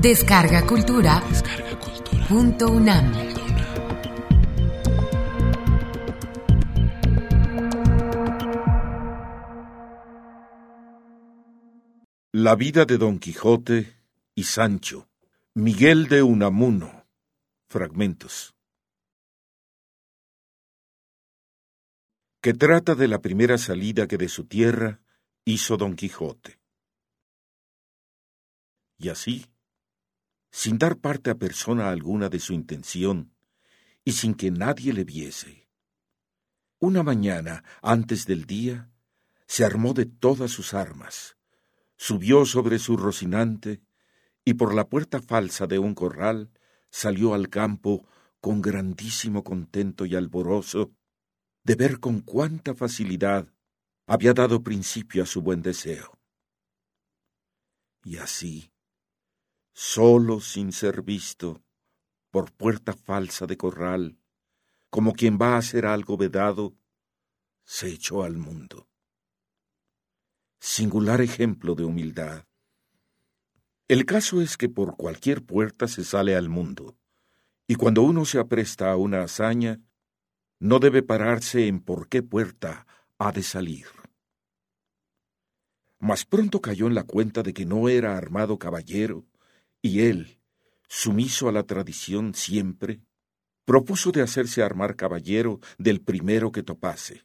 Descarga Cultura. Punto UNAM. La vida de Don Quijote y Sancho. Miguel de Unamuno. Fragmentos. Que trata de la primera salida que de su tierra hizo Don Quijote. Y así, sin dar parte a persona alguna de su intención, y sin que nadie le viese. Una mañana, antes del día, se armó de todas sus armas, subió sobre su rocinante, y por la puerta falsa de un corral salió al campo con grandísimo contento y alborozo de ver con cuánta facilidad había dado principio a su buen deseo. Y así, solo sin ser visto, por puerta falsa de corral, como quien va a hacer algo vedado, se echó al mundo. Singular ejemplo de humildad. El caso es que por cualquier puerta se sale al mundo, y cuando uno se apresta a una hazaña, no debe pararse en por qué puerta ha de salir. Mas pronto cayó en la cuenta de que no era armado caballero, y él, sumiso a la tradición siempre, propuso de hacerse armar caballero del primero que topase,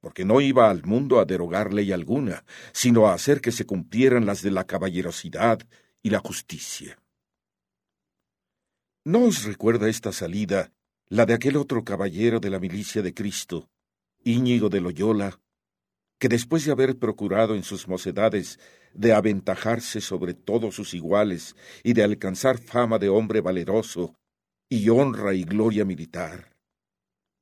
porque no iba al mundo a derogar ley alguna, sino a hacer que se cumplieran las de la caballerosidad y la justicia. ¿No os recuerda esta salida la de aquel otro caballero de la milicia de Cristo, Íñigo de Loyola, que después de haber procurado en sus mocedades de aventajarse sobre todos sus iguales y de alcanzar fama de hombre valeroso y honra y gloria militar,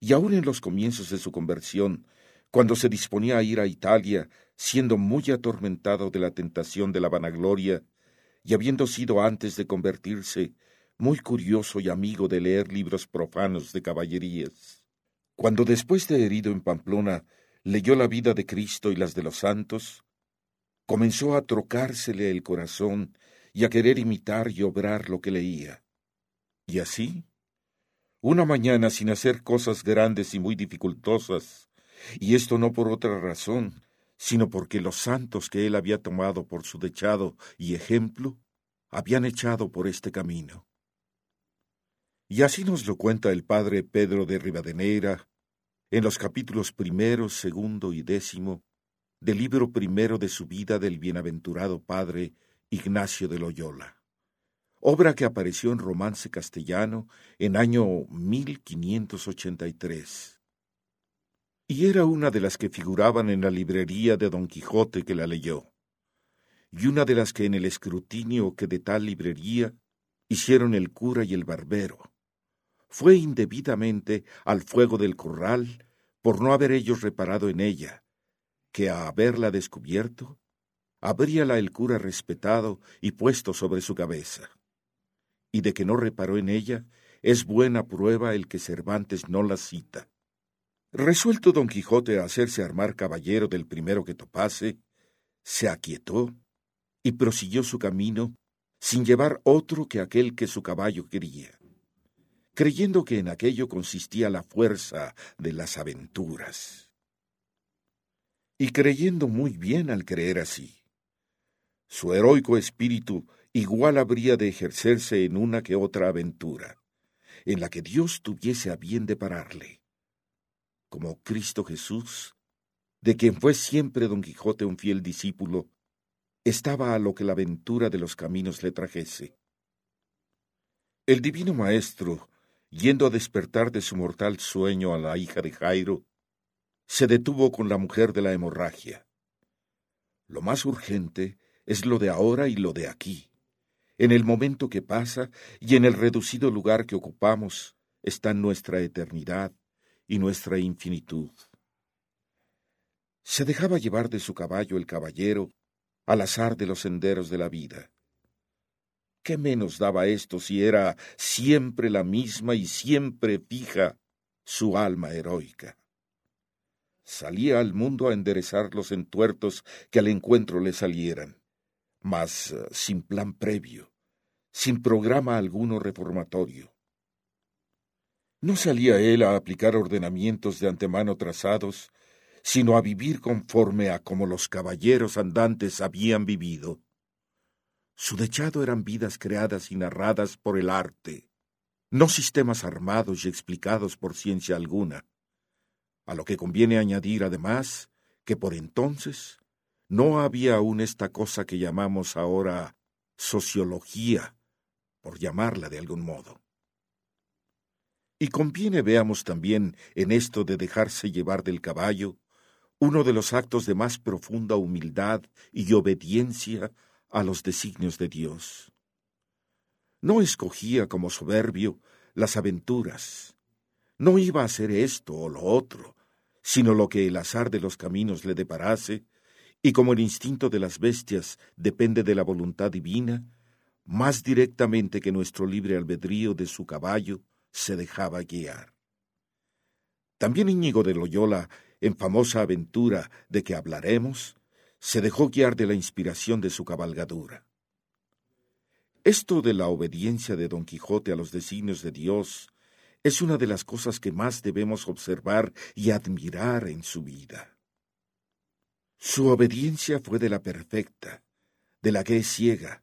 y aun en los comienzos de su conversión, cuando se disponía a ir a Italia, siendo muy atormentado de la tentación de la vanagloria, y habiendo sido antes de convertirse muy curioso y amigo de leer libros profanos de caballerías. Cuando después de herido en Pamplona leyó la vida de Cristo y las de los santos, comenzó a trocársele el corazón y a querer imitar y obrar lo que leía. Y así, una mañana sin hacer cosas grandes y muy dificultosas, y esto no por otra razón, sino porque los santos que él había tomado por su dechado y ejemplo, habían echado por este camino. Y así nos lo cuenta el padre Pedro de Rivadeneira en los capítulos primero, segundo y décimo del libro primero de su vida del bienaventurado padre Ignacio de Loyola, obra que apareció en romance castellano en año 1583. Y era una de las que figuraban en la librería de Don Quijote que la leyó, y una de las que en el escrutinio que de tal librería hicieron el cura y el barbero fue indebidamente al fuego del corral por no haber ellos reparado en ella, que a haberla descubierto, habríala el cura respetado y puesto sobre su cabeza. Y de que no reparó en ella, es buena prueba el que Cervantes no la cita. Resuelto don Quijote a hacerse armar caballero del primero que topase, se aquietó y prosiguió su camino sin llevar otro que aquel que su caballo quería creyendo que en aquello consistía la fuerza de las aventuras. Y creyendo muy bien al creer así. Su heroico espíritu igual habría de ejercerse en una que otra aventura, en la que Dios tuviese a bien de pararle. Como Cristo Jesús, de quien fue siempre don Quijote un fiel discípulo, estaba a lo que la aventura de los caminos le trajese. El divino Maestro, yendo a despertar de su mortal sueño a la hija de Jairo, se detuvo con la mujer de la hemorragia. Lo más urgente es lo de ahora y lo de aquí. En el momento que pasa y en el reducido lugar que ocupamos está nuestra eternidad y nuestra infinitud. Se dejaba llevar de su caballo el caballero al azar de los senderos de la vida. ¿Qué menos daba esto si era siempre la misma y siempre fija su alma heroica? Salía al mundo a enderezar los entuertos que al encuentro le salieran, mas eh, sin plan previo, sin programa alguno reformatorio. No salía él a aplicar ordenamientos de antemano trazados, sino a vivir conforme a como los caballeros andantes habían vivido. Su dechado eran vidas creadas y narradas por el arte, no sistemas armados y explicados por ciencia alguna, a lo que conviene añadir además que por entonces no había aún esta cosa que llamamos ahora sociología, por llamarla de algún modo. Y conviene veamos también en esto de dejarse llevar del caballo uno de los actos de más profunda humildad y obediencia a los designios de Dios. No escogía como soberbio las aventuras, no iba a hacer esto o lo otro, sino lo que el azar de los caminos le deparase, y como el instinto de las bestias depende de la voluntad divina, más directamente que nuestro libre albedrío de su caballo, se dejaba guiar. También Íñigo de Loyola, en famosa aventura de que hablaremos, se dejó guiar de la inspiración de su cabalgadura. Esto de la obediencia de Don Quijote a los designios de Dios es una de las cosas que más debemos observar y admirar en su vida. Su obediencia fue de la perfecta, de la que es ciega,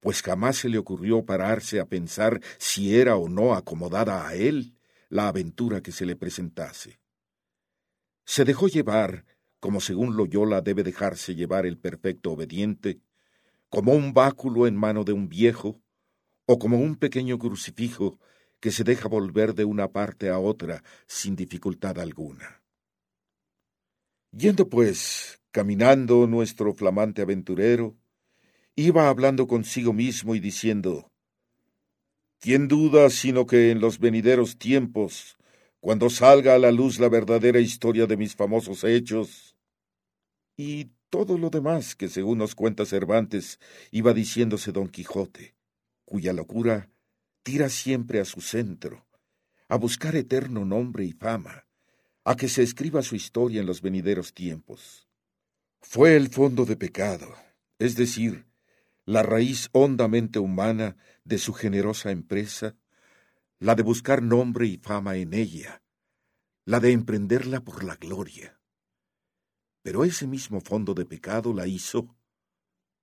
pues jamás se le ocurrió pararse a pensar si era o no acomodada a él la aventura que se le presentase. Se dejó llevar, como según Loyola debe dejarse llevar el perfecto obediente, como un báculo en mano de un viejo, o como un pequeño crucifijo que se deja volver de una parte a otra sin dificultad alguna. Yendo pues, caminando nuestro flamante aventurero, iba hablando consigo mismo y diciendo, ¿Quién duda sino que en los venideros tiempos, cuando salga a la luz la verdadera historia de mis famosos hechos, y todo lo demás que según nos cuenta Cervantes iba diciéndose don Quijote, cuya locura tira siempre a su centro, a buscar eterno nombre y fama, a que se escriba su historia en los venideros tiempos. Fue el fondo de pecado, es decir, la raíz hondamente humana de su generosa empresa, la de buscar nombre y fama en ella, la de emprenderla por la gloria. Pero ese mismo fondo de pecado la hizo,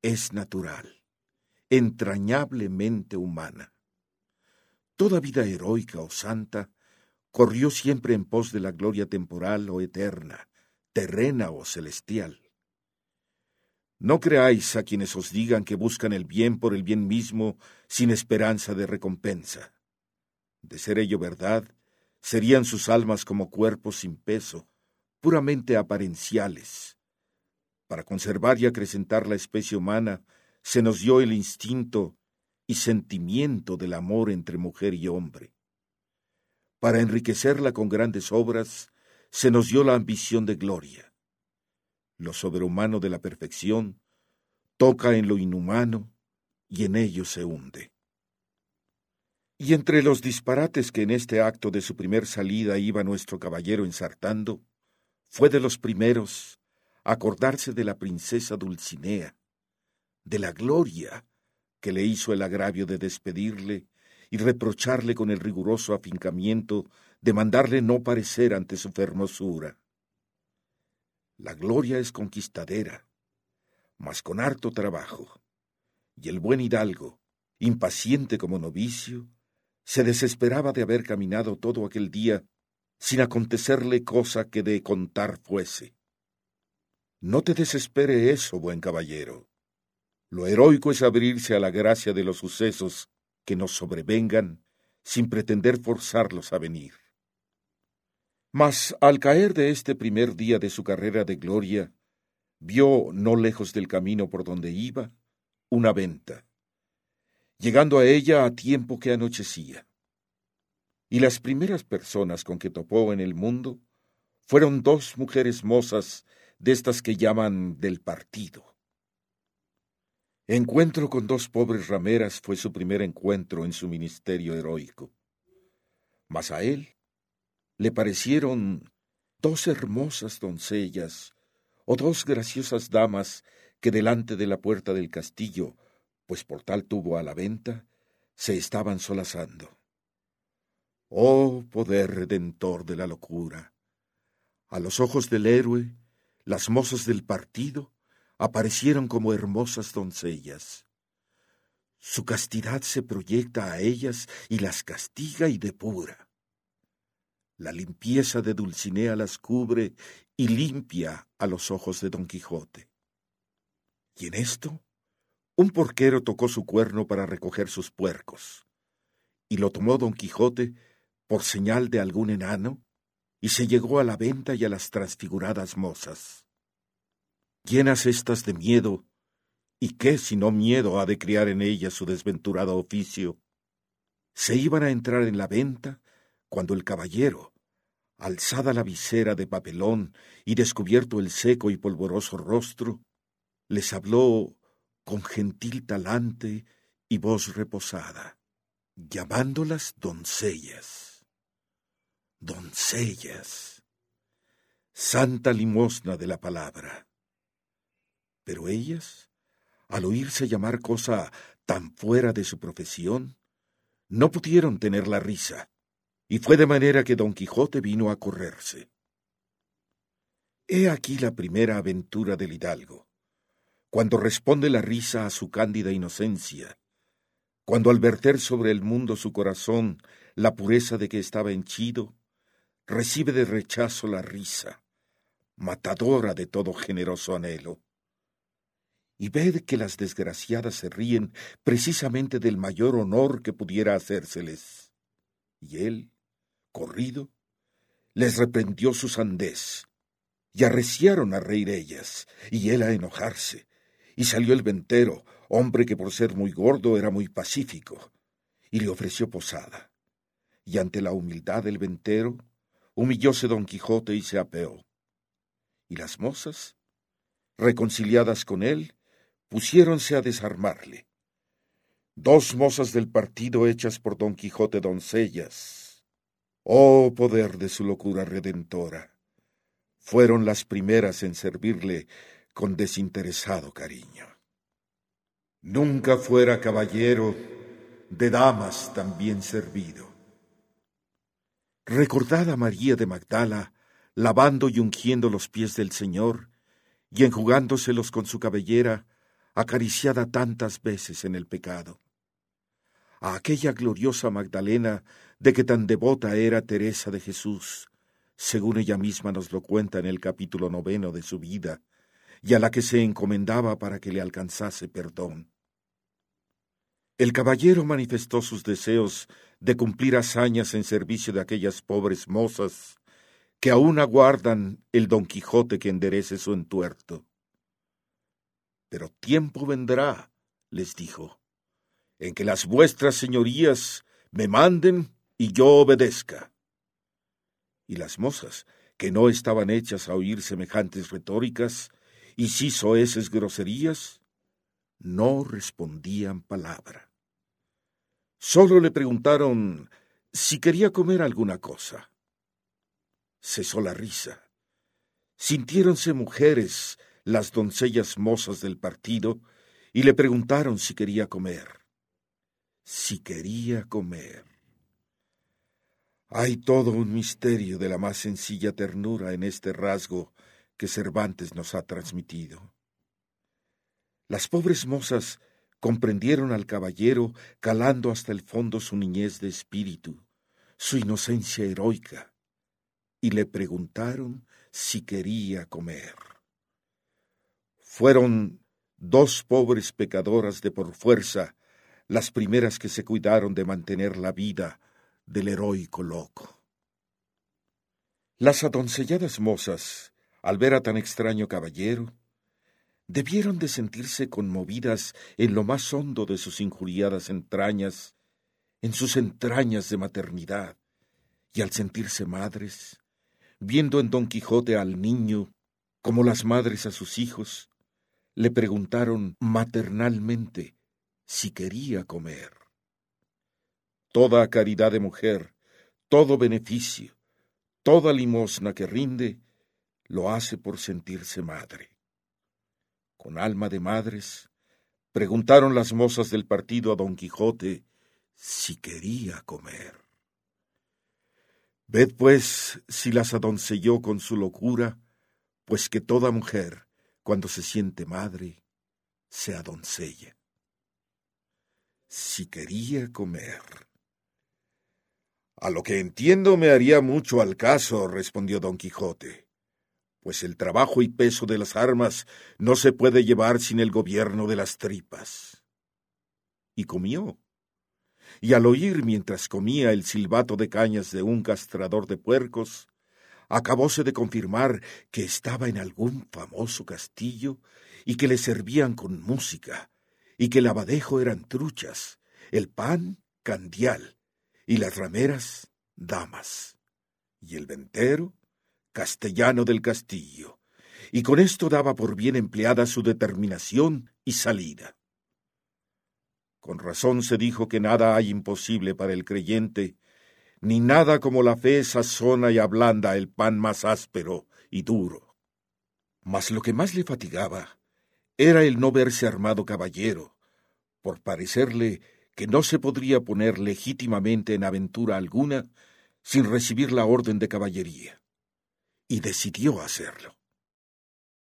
es natural, entrañablemente humana. Toda vida heroica o santa corrió siempre en pos de la gloria temporal o eterna, terrena o celestial. No creáis a quienes os digan que buscan el bien por el bien mismo sin esperanza de recompensa. De ser ello verdad, serían sus almas como cuerpos sin peso, puramente aparenciales. Para conservar y acrecentar la especie humana, se nos dio el instinto y sentimiento del amor entre mujer y hombre. Para enriquecerla con grandes obras, se nos dio la ambición de gloria lo sobrehumano de la perfección, toca en lo inhumano y en ello se hunde. Y entre los disparates que en este acto de su primer salida iba nuestro caballero ensartando, fue de los primeros acordarse de la princesa Dulcinea, de la gloria que le hizo el agravio de despedirle y reprocharle con el riguroso afincamiento de mandarle no parecer ante su fermosura. La gloria es conquistadera, mas con harto trabajo. Y el buen hidalgo, impaciente como novicio, se desesperaba de haber caminado todo aquel día sin acontecerle cosa que de contar fuese. No te desespere eso, buen caballero. Lo heroico es abrirse a la gracia de los sucesos que nos sobrevengan sin pretender forzarlos a venir. Mas al caer de este primer día de su carrera de gloria, vio, no lejos del camino por donde iba, una venta, llegando a ella a tiempo que anochecía. Y las primeras personas con que topó en el mundo fueron dos mujeres mozas de estas que llaman del partido. Encuentro con dos pobres rameras fue su primer encuentro en su ministerio heroico. Mas a él le parecieron dos hermosas doncellas o dos graciosas damas que delante de la puerta del castillo, pues por tal tuvo a la venta, se estaban solazando. Oh poder redentor de la locura. A los ojos del héroe, las mozas del partido aparecieron como hermosas doncellas. Su castidad se proyecta a ellas y las castiga y depura. La limpieza de Dulcinea las cubre y limpia a los ojos de Don Quijote. Y en esto, un porquero tocó su cuerno para recoger sus puercos, y lo tomó Don Quijote por señal de algún enano, y se llegó a la venta y a las transfiguradas mozas. Llenas estas de miedo, ¿y qué si no miedo ha de criar en ellas su desventurado oficio? Se iban a entrar en la venta cuando el caballero, alzada la visera de papelón y descubierto el seco y polvoroso rostro, les habló con gentil talante y voz reposada, llamándolas doncellas. Doncellas. Santa limosna de la palabra. Pero ellas, al oírse llamar cosa tan fuera de su profesión, no pudieron tener la risa, y fue de manera que don Quijote vino a correrse. He aquí la primera aventura del hidalgo, cuando responde la risa a su cándida inocencia, cuando al verter sobre el mundo su corazón la pureza de que estaba henchido, recibe de rechazo la risa, matadora de todo generoso anhelo. Y ved que las desgraciadas se ríen precisamente del mayor honor que pudiera hacérseles. Y él, corrido, les reprendió su sandez, y arreciaron a reír ellas, y él a enojarse, y salió el ventero, hombre que por ser muy gordo era muy pacífico, y le ofreció posada. Y ante la humildad del ventero, humillóse don Quijote y se apeó. Y las mozas, reconciliadas con él, pusiéronse a desarmarle. Dos mozas del partido hechas por don Quijote doncellas, Oh poder de su locura redentora, fueron las primeras en servirle con desinteresado cariño. Nunca fuera caballero de damas tan bien servido. Recordad a María de Magdala lavando y ungiendo los pies del Señor y enjugándoselos con su cabellera, acariciada tantas veces en el pecado. A aquella gloriosa Magdalena de que tan devota era Teresa de Jesús, según ella misma nos lo cuenta en el capítulo noveno de su vida, y a la que se encomendaba para que le alcanzase perdón. El caballero manifestó sus deseos de cumplir hazañas en servicio de aquellas pobres mozas que aún aguardan el Don Quijote que enderece su entuerto. Pero tiempo vendrá, les dijo, en que las vuestras señorías me manden y yo obedezca. Y las mozas, que no estaban hechas a oír semejantes retóricas sí soeces groserías, no respondían palabra. Solo le preguntaron si quería comer alguna cosa. Cesó la risa. Sintiéronse mujeres las doncellas mozas del partido y le preguntaron si quería comer. Si quería comer. Hay todo un misterio de la más sencilla ternura en este rasgo que Cervantes nos ha transmitido. Las pobres mozas comprendieron al caballero calando hasta el fondo su niñez de espíritu, su inocencia heroica, y le preguntaron si quería comer. Fueron dos pobres pecadoras de por fuerza las primeras que se cuidaron de mantener la vida del heroico loco. Las adoncelladas mozas, al ver a tan extraño caballero, debieron de sentirse conmovidas en lo más hondo de sus injuriadas entrañas, en sus entrañas de maternidad, y al sentirse madres, viendo en Don Quijote al niño, como las madres a sus hijos, le preguntaron maternalmente si quería comer. Toda caridad de mujer, todo beneficio, toda limosna que rinde, lo hace por sentirse madre. Con alma de madres, preguntaron las mozas del partido a don Quijote si quería comer. Ved pues si las adoncelló con su locura, pues que toda mujer, cuando se siente madre, se adoncella. Si quería comer. A lo que entiendo me haría mucho al caso, respondió don Quijote, pues el trabajo y peso de las armas no se puede llevar sin el gobierno de las tripas. Y comió y al oír mientras comía el silbato de cañas de un castrador de puercos, acabóse de confirmar que estaba en algún famoso castillo y que le servían con música, y que el abadejo eran truchas, el pan candial, y las rameras damas, y el ventero castellano del castillo, y con esto daba por bien empleada su determinación y salida. Con razón se dijo que nada hay imposible para el creyente, ni nada como la fe sazona y ablanda el pan más áspero y duro. Mas lo que más le fatigaba era el no verse armado caballero, por parecerle que no se podría poner legítimamente en aventura alguna sin recibir la orden de caballería. Y decidió hacerlo.